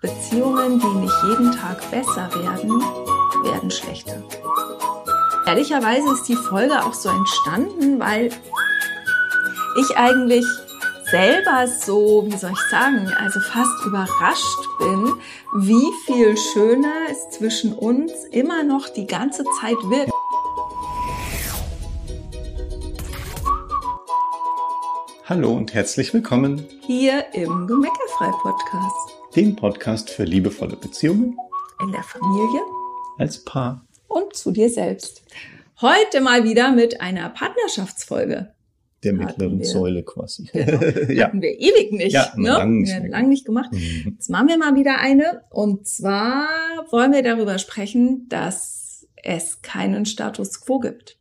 Beziehungen, die nicht jeden Tag besser werden, werden schlechter. Ehrlicherweise ist die Folge auch so entstanden, weil ich eigentlich selber so, wie soll ich sagen, also fast überrascht bin, wie viel schöner es zwischen uns immer noch die ganze Zeit wird. Hallo und herzlich willkommen hier im Gemeckerfrei Podcast dem Podcast für liebevolle Beziehungen in der Familie, als Paar und zu dir selbst. Heute mal wieder mit einer Partnerschaftsfolge. Der mittleren Säule quasi. Genau. ja. Hatten wir ewig nicht. Ja, ne? lang nicht, wir lang nicht gemacht. Mhm. Jetzt machen wir mal wieder eine. Und zwar wollen wir darüber sprechen, dass es keinen Status quo gibt.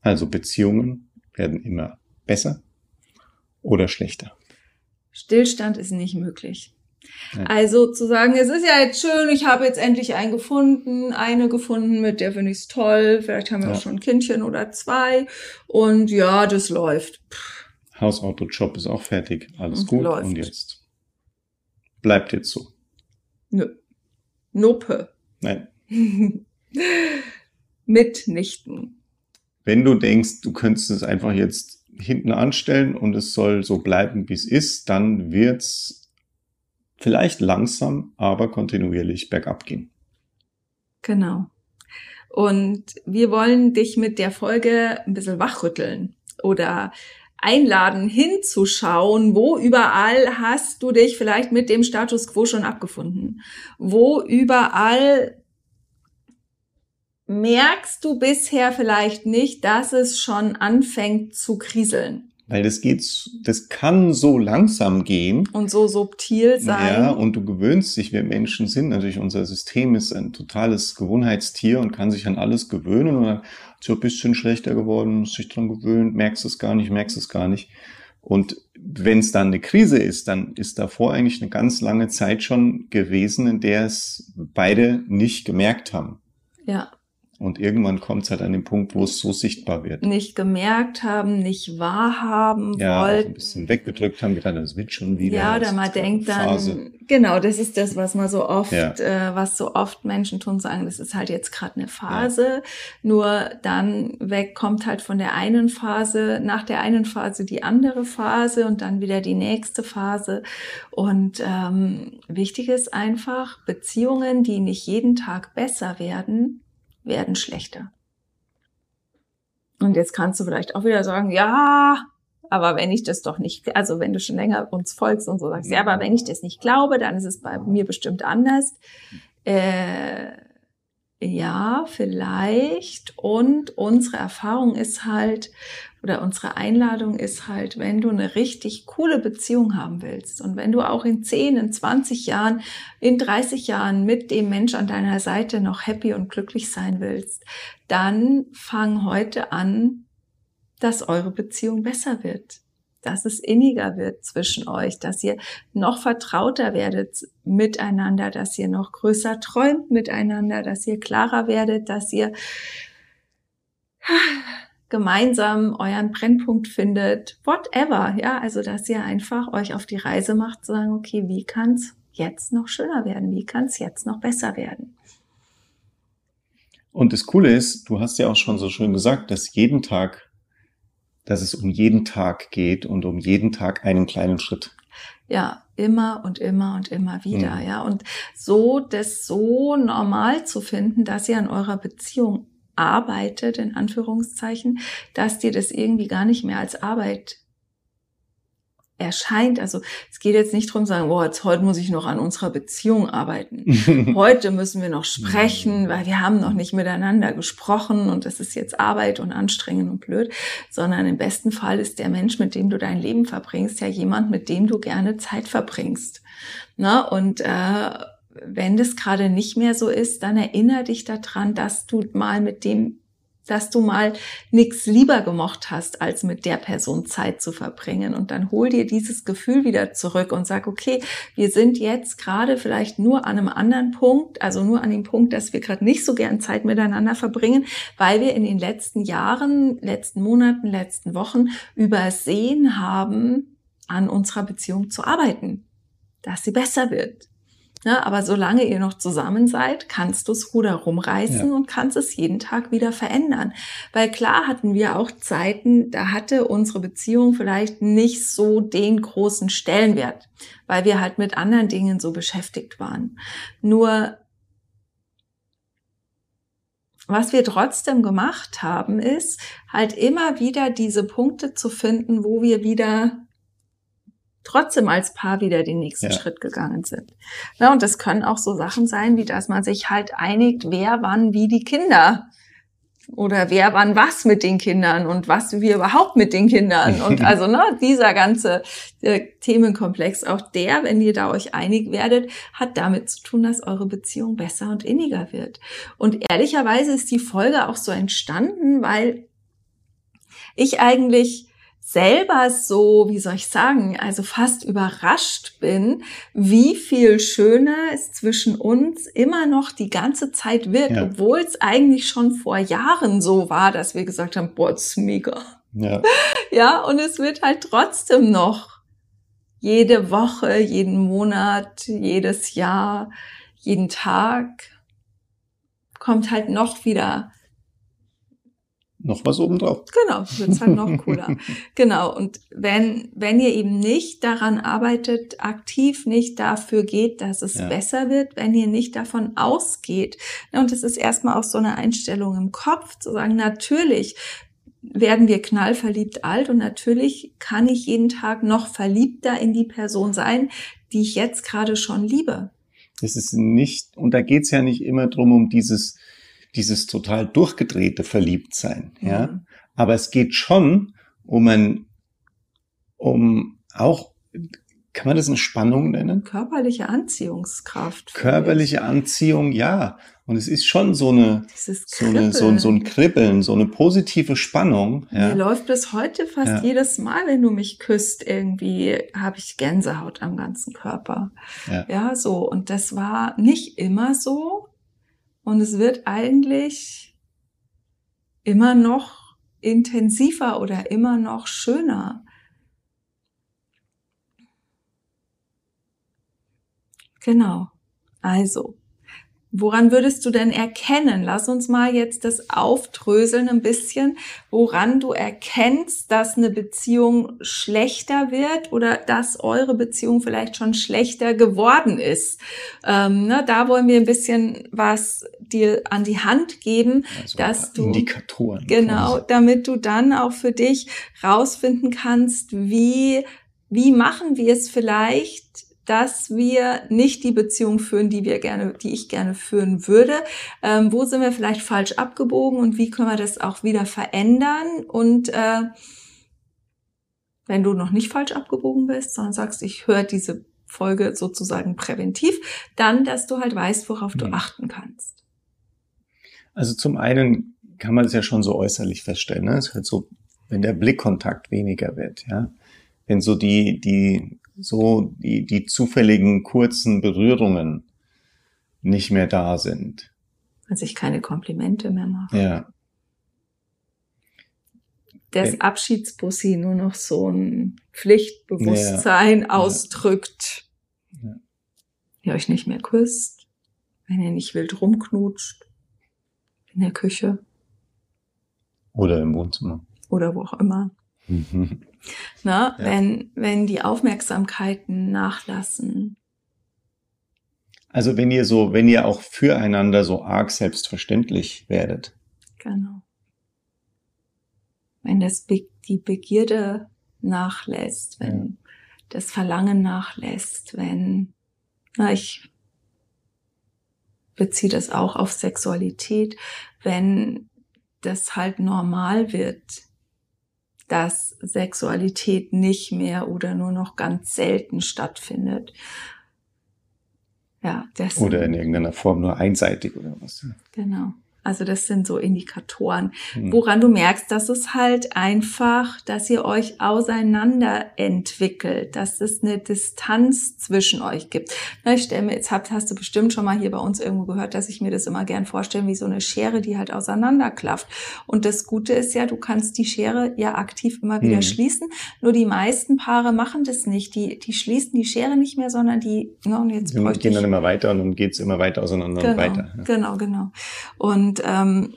Also Beziehungen werden immer besser oder schlechter. Stillstand ist nicht möglich. Ja. Also zu sagen, es ist ja jetzt schön, ich habe jetzt endlich einen gefunden, eine gefunden, mit der finde ich es toll, vielleicht haben wir ja. auch schon ein Kindchen oder zwei und ja, das läuft. Hausauto, Job ist auch fertig, alles und gut läuft. und jetzt bleibt jetzt so. Nö. Nope. Nein. Mitnichten. Wenn du denkst, du könntest es einfach jetzt hinten anstellen und es soll so bleiben, wie es ist, dann wird's vielleicht langsam, aber kontinuierlich bergab gehen. Genau. Und wir wollen dich mit der Folge ein bisschen wachrütteln oder einladen, hinzuschauen, wo überall hast du dich vielleicht mit dem Status quo schon abgefunden? Wo überall merkst du bisher vielleicht nicht, dass es schon anfängt zu kriseln. Weil das geht, das kann so langsam gehen. Und so subtil sein. Ja, und du gewöhnst dich, wir Menschen sind natürlich, unser System ist ein totales Gewohnheitstier und kann sich an alles gewöhnen und dann ist ja ein bisschen schlechter geworden, muss sich dran gewöhnen, merkst es gar nicht, merkst es gar nicht. Und wenn es dann eine Krise ist, dann ist davor eigentlich eine ganz lange Zeit schon gewesen, in der es beide nicht gemerkt haben. Ja. Und irgendwann kommt es halt an den Punkt, wo es so sichtbar wird. Nicht gemerkt haben, nicht wahrhaben ja, wollten. Ja, ein bisschen weggedrückt haben, gedacht, das wird schon wieder. Ja, oder man denkt dann, genau, das ist das, was man so oft, ja. äh, was so oft Menschen tun, sagen, das ist halt jetzt gerade eine Phase. Ja. Nur dann weg kommt halt von der einen Phase, nach der einen Phase die andere Phase und dann wieder die nächste Phase. Und ähm, wichtig ist einfach, Beziehungen, die nicht jeden Tag besser werden, werden schlechter. Und jetzt kannst du vielleicht auch wieder sagen, ja, aber wenn ich das doch nicht, also wenn du schon länger uns folgst und so sagst, ja, aber wenn ich das nicht glaube, dann ist es bei mir bestimmt anders. Äh, ja, vielleicht. Und unsere Erfahrung ist halt, oder unsere Einladung ist halt, wenn du eine richtig coole Beziehung haben willst und wenn du auch in 10, in 20 Jahren, in 30 Jahren mit dem Mensch an deiner Seite noch happy und glücklich sein willst, dann fang heute an, dass eure Beziehung besser wird dass es inniger wird zwischen euch, dass ihr noch vertrauter werdet miteinander, dass ihr noch größer träumt miteinander, dass ihr klarer werdet, dass ihr gemeinsam euren Brennpunkt findet, whatever, ja, also dass ihr einfach euch auf die Reise macht, zu sagen, okay, wie kann's jetzt noch schöner werden, wie kann's jetzt noch besser werden? Und das Coole ist, du hast ja auch schon so schön gesagt, dass jeden Tag, dass es um jeden Tag geht und um jeden Tag einen kleinen Schritt. Ja, immer und immer und immer wieder, mhm. ja. Und so das so normal zu finden, dass ihr an eurer Beziehung arbeitet, in Anführungszeichen, dass dir das irgendwie gar nicht mehr als Arbeit erscheint. Also es geht jetzt nicht darum, sagen, boah, jetzt heute muss ich noch an unserer Beziehung arbeiten. heute müssen wir noch sprechen, weil wir haben noch nicht miteinander gesprochen und es ist jetzt Arbeit und anstrengend und blöd, sondern im besten Fall ist der Mensch, mit dem du dein Leben verbringst, ja jemand, mit dem du gerne Zeit verbringst. Na, und äh, wenn das gerade nicht mehr so ist, dann erinnere dich daran, dass du mal mit dem, dass du mal nichts lieber gemocht hast, als mit der Person Zeit zu verbringen. Und dann hol dir dieses Gefühl wieder zurück und sag, okay, wir sind jetzt gerade vielleicht nur an einem anderen Punkt, also nur an dem Punkt, dass wir gerade nicht so gern Zeit miteinander verbringen, weil wir in den letzten Jahren, letzten Monaten, letzten Wochen übersehen haben, an unserer Beziehung zu arbeiten dass sie besser wird. Ja, aber solange ihr noch zusammen seid, kannst du es Ruder rumreißen ja. und kannst es jeden Tag wieder verändern. Weil klar hatten wir auch Zeiten, da hatte unsere Beziehung vielleicht nicht so den großen Stellenwert, weil wir halt mit anderen Dingen so beschäftigt waren. Nur was wir trotzdem gemacht haben, ist halt immer wieder diese Punkte zu finden, wo wir wieder trotzdem als Paar wieder den nächsten ja. Schritt gegangen sind. Ja, und das können auch so Sachen sein, wie dass man sich halt einigt, wer wann wie die Kinder oder wer wann was mit den Kindern und was wir überhaupt mit den Kindern und also ne, dieser ganze äh, Themenkomplex, auch der, wenn ihr da euch einig werdet, hat damit zu tun, dass eure Beziehung besser und inniger wird. Und ehrlicherweise ist die Folge auch so entstanden, weil ich eigentlich selber so, wie soll ich sagen, also fast überrascht bin, wie viel schöner es zwischen uns immer noch die ganze Zeit wird, ja. obwohl es eigentlich schon vor Jahren so war, dass wir gesagt haben, boah, das ist mega. Ja. ja, und es wird halt trotzdem noch jede Woche, jeden Monat, jedes Jahr, jeden Tag kommt halt noch wieder noch was obendrauf. Genau, wird's halt noch cooler. genau. Und wenn, wenn ihr eben nicht daran arbeitet, aktiv nicht dafür geht, dass es ja. besser wird, wenn ihr nicht davon ausgeht, ne, und das ist erstmal auch so eine Einstellung im Kopf, zu sagen, natürlich werden wir knallverliebt alt und natürlich kann ich jeden Tag noch verliebter in die Person sein, die ich jetzt gerade schon liebe. Das ist nicht, und da geht's ja nicht immer drum um dieses, dieses total durchgedrehte Verliebtsein, mhm. ja. Aber es geht schon um ein, um auch, kann man das eine Spannung nennen? Körperliche Anziehungskraft. Körperliche Anziehung, ja. Und es ist schon so eine, so, eine so, so, ein Kribbeln, so eine positive Spannung. Ja. Mir läuft bis heute fast ja. jedes Mal, wenn du mich küsst, irgendwie habe ich Gänsehaut am ganzen Körper. Ja. ja, so. Und das war nicht immer so. Und es wird eigentlich immer noch intensiver oder immer noch schöner. Genau. Also, Woran würdest du denn erkennen? Lass uns mal jetzt das aufdröseln ein bisschen, woran du erkennst, dass eine Beziehung schlechter wird oder dass eure Beziehung vielleicht schon schlechter geworden ist. Ähm, ne, da wollen wir ein bisschen was dir an die Hand geben, also dass du Indikatoren genau, damit du dann auch für dich rausfinden kannst, wie wie machen wir es vielleicht dass wir nicht die Beziehung führen, die wir gerne, die ich gerne führen würde. Ähm, wo sind wir vielleicht falsch abgebogen und wie können wir das auch wieder verändern? Und äh, wenn du noch nicht falsch abgebogen bist, sondern sagst, ich höre diese Folge sozusagen präventiv, dann, dass du halt weißt, worauf du mhm. achten kannst. Also zum einen kann man es ja schon so äußerlich feststellen. Ne? Es ist halt so, wenn der Blickkontakt weniger wird, ja, wenn so die die so die, die zufälligen kurzen Berührungen nicht mehr da sind. Als ich keine Komplimente mehr mache. Ja. Das Abschiedsbussi nur noch so ein Pflichtbewusstsein ja. ausdrückt. Ja. Ihr euch nicht mehr küsst, wenn ihr nicht wild rumknutscht, in der Küche. Oder im Wohnzimmer. Oder wo auch immer. Na, ja. wenn, wenn die Aufmerksamkeiten nachlassen. Also wenn ihr so, wenn ihr auch füreinander so arg selbstverständlich werdet. Genau. Wenn das Be die Begierde nachlässt, wenn ja. das Verlangen nachlässt, wenn, na, ich beziehe das auch auf Sexualität, wenn das halt normal wird, dass Sexualität nicht mehr oder nur noch ganz selten stattfindet. Ja, das. Oder in irgendeiner Form nur einseitig oder was. Genau. Also das sind so Indikatoren, hm. woran du merkst, dass es halt einfach, dass ihr euch auseinander entwickelt, dass es eine Distanz zwischen euch gibt. Na, ich stelle mir, jetzt hast, hast du bestimmt schon mal hier bei uns irgendwo gehört, dass ich mir das immer gern vorstelle, wie so eine Schere, die halt auseinanderklafft. Und das Gute ist ja, du kannst die Schere ja aktiv immer wieder hm. schließen. Nur die meisten Paare machen das nicht. Die, die schließen die Schere nicht mehr, sondern die, no, und jetzt die gehen dann immer weiter und dann geht's immer weiter auseinander genau, und weiter. Ja. Genau, genau. Und und ähm,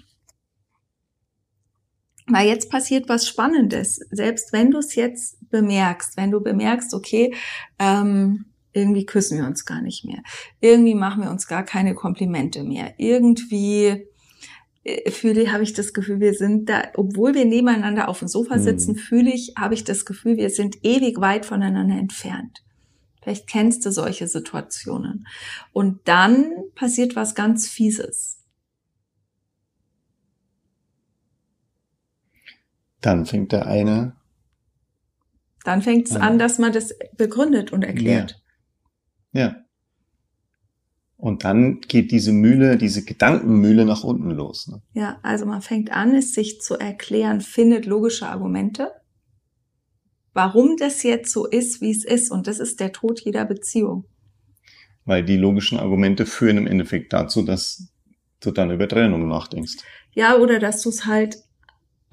weil jetzt passiert was Spannendes. Selbst wenn du es jetzt bemerkst, wenn du bemerkst, okay, ähm, irgendwie küssen wir uns gar nicht mehr, irgendwie machen wir uns gar keine Komplimente mehr, irgendwie äh, fühle, habe ich das Gefühl, wir sind da, obwohl wir nebeneinander auf dem Sofa sitzen, mhm. fühle ich, habe ich das Gefühl, wir sind ewig weit voneinander entfernt. Vielleicht kennst du solche Situationen. Und dann passiert was ganz Fieses. Dann fängt der eine. Dann fängt es an, dass man das begründet und erklärt. Ja. ja. Und dann geht diese Mühle, diese Gedankenmühle nach unten los. Ne? Ja, also man fängt an, es sich zu erklären, findet logische Argumente, warum das jetzt so ist, wie es ist. Und das ist der Tod jeder Beziehung. Weil die logischen Argumente führen im Endeffekt dazu, dass du dann über Trennung nachdenkst. Ja, oder dass du es halt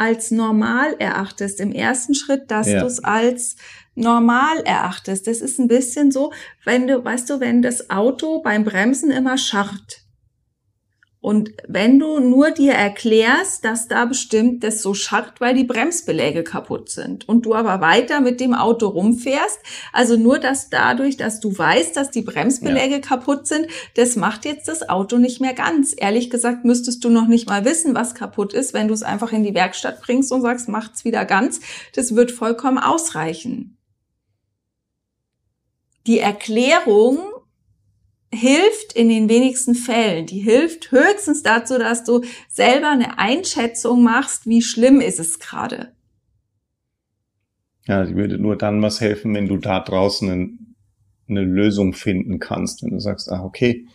als normal erachtest. Im ersten Schritt, dass ja. du es als normal erachtest. Das ist ein bisschen so, wenn du, weißt du, wenn das Auto beim Bremsen immer scharrt. Und wenn du nur dir erklärst, dass da bestimmt das so scharrt, weil die Bremsbeläge kaputt sind und du aber weiter mit dem Auto rumfährst, also nur dass dadurch, dass du weißt, dass die Bremsbeläge ja. kaputt sind, das macht jetzt das Auto nicht mehr ganz. Ehrlich gesagt müsstest du noch nicht mal wissen, was kaputt ist, wenn du es einfach in die Werkstatt bringst und sagst, macht's wieder ganz. Das wird vollkommen ausreichen. Die Erklärung hilft in den wenigsten Fällen. Die hilft höchstens dazu, dass du selber eine Einschätzung machst, wie schlimm ist es gerade. Ja, die würde nur dann was helfen, wenn du da draußen ein, eine Lösung finden kannst. Wenn du sagst, ah, okay,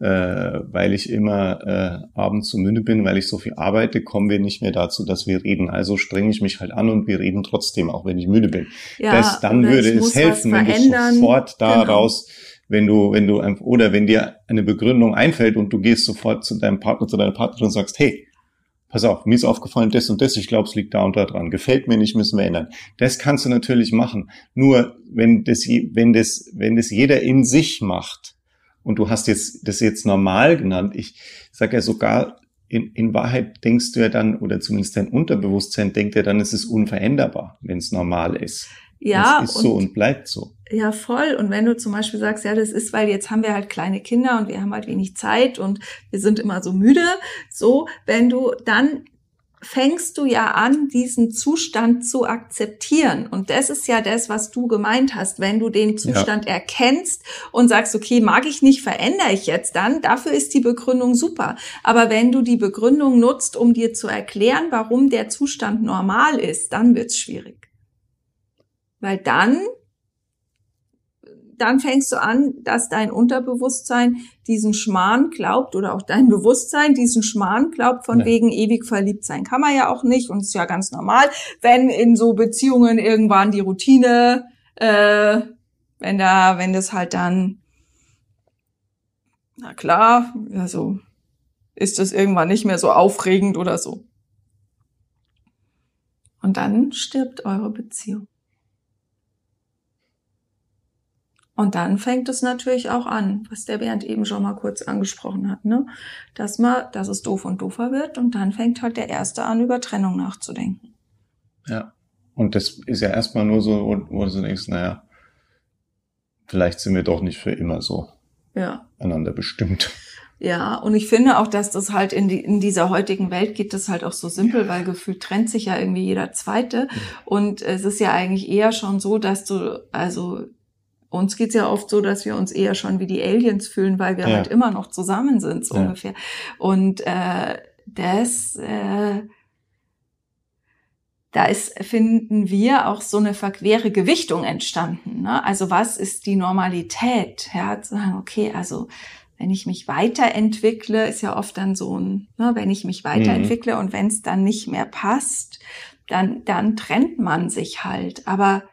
äh, weil ich immer äh, abends so müde bin, weil ich so viel arbeite, kommen wir nicht mehr dazu, dass wir reden. Also strenge ich mich halt an und wir reden trotzdem, auch wenn ich müde bin. Ja, das, dann würde es helfen, wenn du sofort daraus genau wenn du, wenn du, oder wenn dir eine Begründung einfällt und du gehst sofort zu deinem Partner, zu deiner Partnerin und sagst, hey, pass auf, mir ist aufgefallen das und das, ich glaube, es liegt da und da dran, gefällt mir nicht, müssen wir ändern. Das kannst du natürlich machen. Nur wenn das, wenn das, wenn das jeder in sich macht, und du hast jetzt das jetzt normal genannt, ich sage ja sogar, in, in Wahrheit denkst du ja dann, oder zumindest dein Unterbewusstsein denkt ja dann, es ist unveränderbar, wenn es normal ist. Ja. Es ist so und bleibt so. Ja, voll. Und wenn du zum Beispiel sagst, ja, das ist, weil jetzt haben wir halt kleine Kinder und wir haben halt wenig Zeit und wir sind immer so müde, so, wenn du dann fängst du ja an, diesen Zustand zu akzeptieren. Und das ist ja das, was du gemeint hast. Wenn du den Zustand ja. erkennst und sagst, okay, mag ich nicht, verändere ich jetzt dann, dafür ist die Begründung super. Aber wenn du die Begründung nutzt, um dir zu erklären, warum der Zustand normal ist, dann wird's schwierig. Weil dann, dann fängst du an, dass dein Unterbewusstsein diesen Schmarrn glaubt oder auch dein Bewusstsein diesen Schmarrn glaubt, von ja. wegen ewig verliebt sein. Kann man ja auch nicht und ist ja ganz normal, wenn in so Beziehungen irgendwann die Routine, äh, wenn da, wenn das halt dann, na klar, also ist das irgendwann nicht mehr so aufregend oder so. Und dann stirbt eure Beziehung. Und dann fängt es natürlich auch an, was der Bernd eben schon mal kurz angesprochen hat, ne? Dass man, dass es doof und doofer wird und dann fängt halt der Erste an, über Trennung nachzudenken. Ja. Und das ist ja erstmal nur so, wo du denkst, naja, vielleicht sind wir doch nicht für immer so ja. einander bestimmt. Ja, und ich finde auch, dass das halt in, die, in dieser heutigen Welt geht das halt auch so simpel, ja. weil gefühlt trennt sich ja irgendwie jeder Zweite. Ja. Und es ist ja eigentlich eher schon so, dass du, also uns geht's ja oft so, dass wir uns eher schon wie die Aliens fühlen, weil wir ja. halt immer noch zusammen sind, so ja. ungefähr. Und äh, das, äh, da ist, finden wir, auch so eine verquere Gewichtung entstanden. Ne? Also was ist die Normalität? Ja, zu sagen, okay, also wenn ich mich weiterentwickle, ist ja oft dann so ein, ne, wenn ich mich weiterentwickle mhm. und wenn es dann nicht mehr passt, dann, dann trennt man sich halt. Aber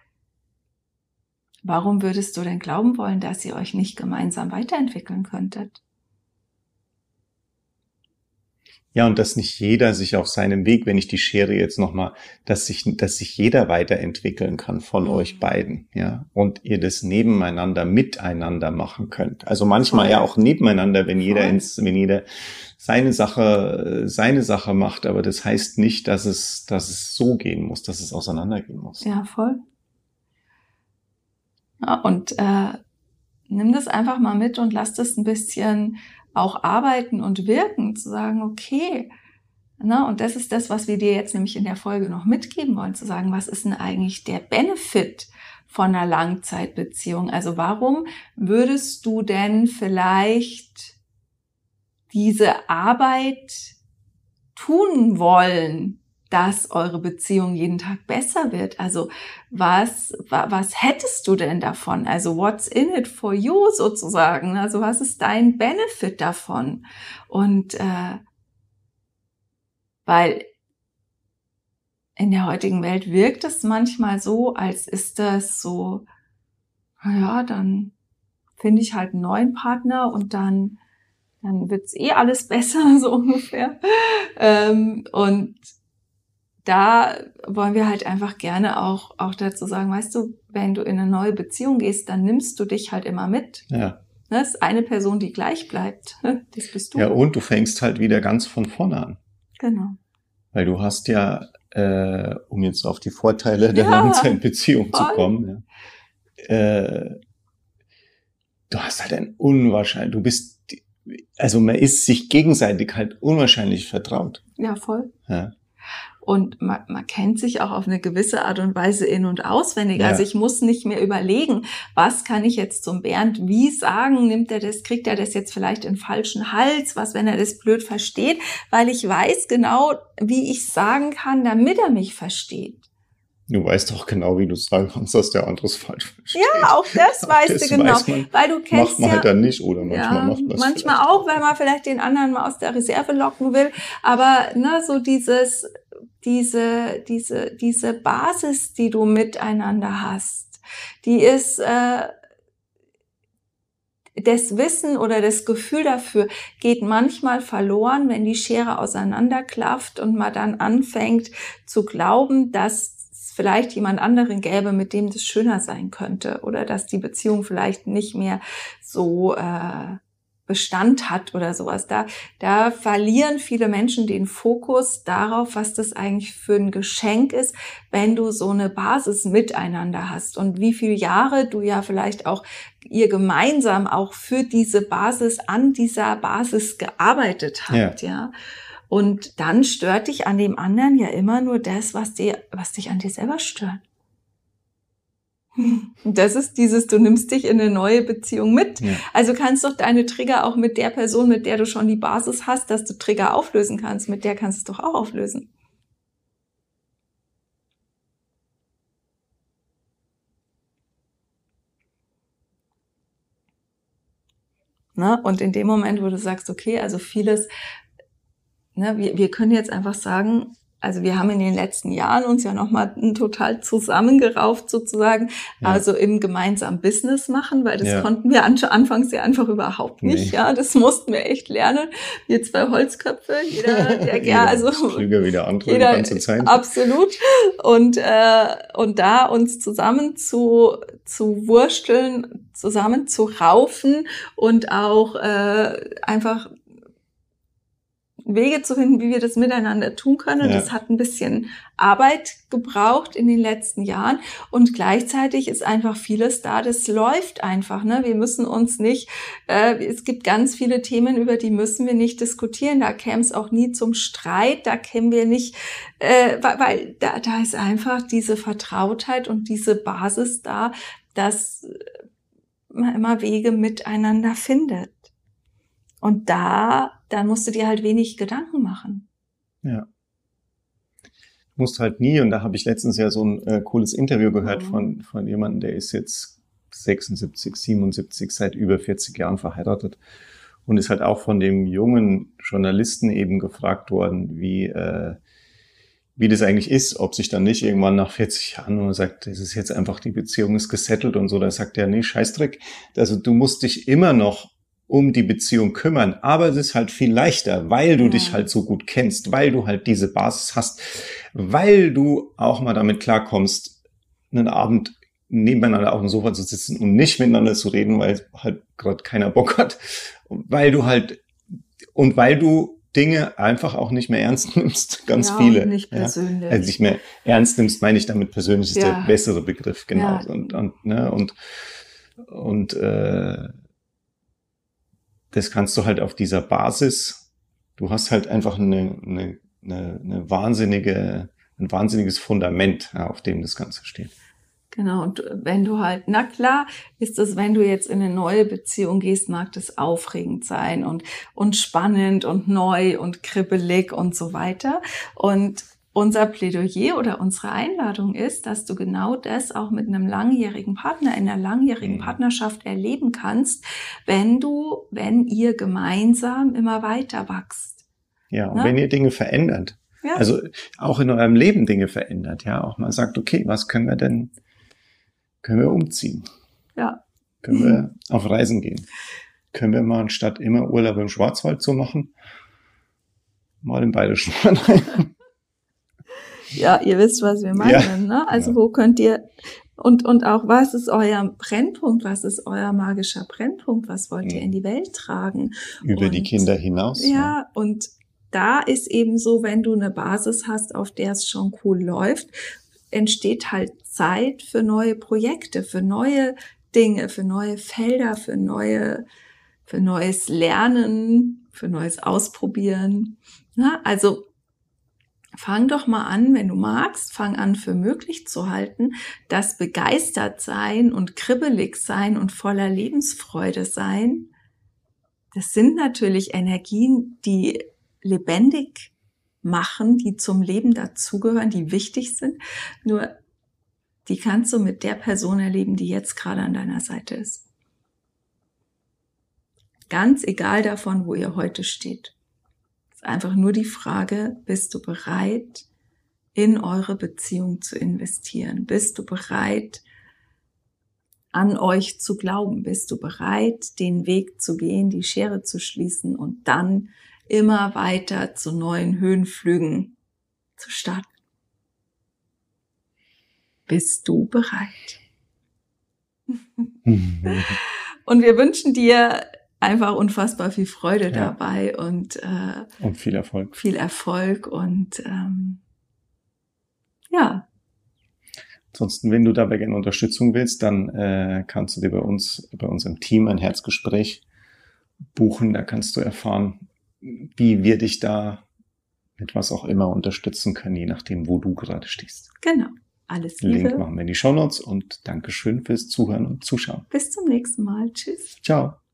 warum würdest du denn glauben wollen, dass ihr euch nicht gemeinsam weiterentwickeln könntet? Ja, und dass nicht jeder sich auf seinem Weg, wenn ich die Schere jetzt nochmal, dass sich, dass sich jeder weiterentwickeln kann von mhm. euch beiden, ja, und ihr das nebeneinander, miteinander machen könnt. Also manchmal ja auch nebeneinander, wenn jeder ins, wenn jeder seine Sache, seine Sache macht, aber das heißt nicht, dass es, dass es so gehen muss, dass es auseinandergehen muss. Ja, voll. Ja, und äh, nimm das einfach mal mit und lass das ein bisschen auch arbeiten und wirken, zu sagen, okay, ne, und das ist das, was wir dir jetzt nämlich in der Folge noch mitgeben wollen, zu sagen, was ist denn eigentlich der Benefit von einer Langzeitbeziehung? Also warum würdest du denn vielleicht diese Arbeit tun wollen, dass eure Beziehung jeden Tag besser wird. Also was, was hättest du denn davon? Also what's in it for you sozusagen? Also was ist dein Benefit davon? Und äh, weil in der heutigen Welt wirkt es manchmal so, als ist das so, naja, dann finde ich halt einen neuen Partner und dann, dann wird's eh alles besser, so ungefähr. Ähm, und da wollen wir halt einfach gerne auch, auch dazu sagen, weißt du, wenn du in eine neue Beziehung gehst, dann nimmst du dich halt immer mit. Ja. Das ist eine Person, die gleich bleibt. Das bist du. Ja, und du fängst halt wieder ganz von vorne an. Genau. Weil du hast ja, äh, um jetzt auf die Vorteile der ja, Langzeitbeziehung voll. zu kommen, ja, äh, du hast halt ein unwahrscheinlich, du bist, also man ist sich gegenseitig halt unwahrscheinlich vertraut. Ja, voll. Ja und man, man kennt sich auch auf eine gewisse Art und Weise in- und auswendig. Ja. Also ich muss nicht mehr überlegen, was kann ich jetzt zum Bernd wie sagen, nimmt er das, kriegt er das jetzt vielleicht in falschen Hals, was, wenn er das blöd versteht, weil ich weiß genau, wie ich sagen kann, damit er mich versteht. Du weißt doch genau, wie du sagen kannst, dass der andere es falsch versteht. Ja, auch das weißt das du genau. Man, weil du kennst macht man ja, halt dann nicht oder manchmal ja, macht man Manchmal vielleicht. auch, wenn man vielleicht den anderen mal aus der Reserve locken will. Aber ne, so dieses, diese, diese, diese Basis, die du miteinander hast, die ist äh, das Wissen oder das Gefühl dafür geht manchmal verloren, wenn die Schere auseinanderklafft und man dann anfängt zu glauben, dass vielleicht jemand anderen gäbe, mit dem das schöner sein könnte oder dass die Beziehung vielleicht nicht mehr so äh, Bestand hat oder sowas. Da, da verlieren viele Menschen den Fokus darauf, was das eigentlich für ein Geschenk ist, wenn du so eine Basis miteinander hast und wie viele Jahre du ja vielleicht auch ihr gemeinsam auch für diese Basis an dieser Basis gearbeitet habt, ja. ja. Und dann stört dich an dem anderen ja immer nur das, was dir, was dich an dir selber stört. Das ist dieses, du nimmst dich in eine neue Beziehung mit. Ja. Also kannst doch deine Trigger auch mit der Person, mit der du schon die Basis hast, dass du Trigger auflösen kannst, mit der kannst du es doch auch auflösen. Na, und in dem Moment, wo du sagst, okay, also vieles, ne, wir, wir können jetzt einfach sagen, also wir haben in den letzten Jahren uns ja nochmal total zusammengerauft sozusagen, ja. also im gemeinsamen Business machen, weil das ja. konnten wir anfangs ja einfach überhaupt nicht. Nee. Ja, das mussten wir echt lernen. Wir zwei Holzköpfe, jeder, der gerne, also klüger wie der andere jeder, die ganze Zeit. Absolut. Und äh, und da uns zusammen zu zu wursteln, zusammen zu raufen und auch äh, einfach Wege zu finden, wie wir das miteinander tun können. Ja. Das hat ein bisschen Arbeit gebraucht in den letzten Jahren und gleichzeitig ist einfach vieles da. Das läuft einfach. Ne? Wir müssen uns nicht. Äh, es gibt ganz viele Themen, über die müssen wir nicht diskutieren. Da käme es auch nie zum Streit. Da kämen wir nicht, äh, weil, weil da, da ist einfach diese Vertrautheit und diese Basis da, dass man immer Wege miteinander findet. Und da dann musst du dir halt wenig Gedanken machen. Ja. Du musst halt nie, und da habe ich letztens ja so ein äh, cooles Interview gehört mhm. von, von jemandem, der ist jetzt 76, 77, seit über 40 Jahren verheiratet. und ist halt auch von dem jungen Journalisten eben gefragt worden, wie, äh, wie das eigentlich ist, ob sich dann nicht irgendwann nach 40 Jahren nur sagt, es ist jetzt einfach, die Beziehung ist gesettelt und so, da sagt er, nee, Scheißdreck. Also du musst dich immer noch um die Beziehung kümmern, aber es ist halt viel leichter, weil du ja. dich halt so gut kennst, weil du halt diese Basis hast, weil du auch mal damit klarkommst, einen Abend nebeneinander auf dem Sofa zu sitzen und nicht miteinander zu reden, weil halt gerade keiner Bock hat, weil du halt und weil du Dinge einfach auch nicht mehr ernst nimmst, ganz ja, viele. Nicht persönlich. Ja. Also nicht mehr ernst nimmst, meine ich damit persönlich ist ja. der bessere Begriff, genau. Und, und, ne, und, und äh, das kannst du halt auf dieser Basis, du hast halt einfach eine, eine, eine, eine wahnsinnige, ein wahnsinniges Fundament, ja, auf dem das Ganze steht. Genau, und wenn du halt, na klar, ist es, wenn du jetzt in eine neue Beziehung gehst, mag das aufregend sein und, und spannend und neu und kribbelig und so weiter. Und unser Plädoyer oder unsere Einladung ist, dass du genau das auch mit einem langjährigen Partner in einer langjährigen mhm. Partnerschaft erleben kannst, wenn du, wenn ihr gemeinsam immer weiter wachst. Ja, und ne? wenn ihr Dinge verändert. Ja. Also auch in eurem Leben Dinge verändert, ja, auch mal sagt, okay, was können wir denn können wir umziehen? Ja. Können wir auf Reisen gehen? Können wir mal anstatt immer Urlaub im Schwarzwald zu machen, mal im Bayerischen rein? Ja, ihr wisst, was wir meinen. Ja. Ne? Also ja. wo könnt ihr und, und auch was ist euer Brennpunkt? Was ist euer magischer Brennpunkt? Was wollt ihr mhm. in die Welt tragen? Über und, die Kinder hinaus. Ja, ja, und da ist eben so, wenn du eine Basis hast, auf der es schon cool läuft, entsteht halt Zeit für neue Projekte, für neue Dinge, für neue Felder, für neue, für neues Lernen, für neues Ausprobieren. Na, also fang doch mal an, wenn du magst, fang an für möglich zu halten, dass begeistert sein und kribbelig sein und voller Lebensfreude sein, das sind natürlich Energien, die lebendig machen, die zum Leben dazugehören, die wichtig sind. Nur die kannst du mit der Person erleben, die jetzt gerade an deiner Seite ist. Ganz egal davon, wo ihr heute steht. Einfach nur die Frage, bist du bereit, in eure Beziehung zu investieren? Bist du bereit, an euch zu glauben? Bist du bereit, den Weg zu gehen, die Schere zu schließen und dann immer weiter zu neuen Höhenflügen zu starten. Bist du bereit? und wir wünschen dir einfach unfassbar viel Freude ja. dabei und, äh, und viel Erfolg. Viel Erfolg und ähm, ja. Ansonsten, wenn du dabei gerne Unterstützung willst, dann äh, kannst du dir bei uns, bei unserem Team ein Herzgespräch buchen. Da kannst du erfahren, wie wir dich da mit was auch immer unterstützen können, je nachdem, wo du gerade stehst. Genau. Alles Liebe. Link machen wir in die Show Notes und Dankeschön fürs Zuhören und Zuschauen. Bis zum nächsten Mal. Tschüss. Ciao.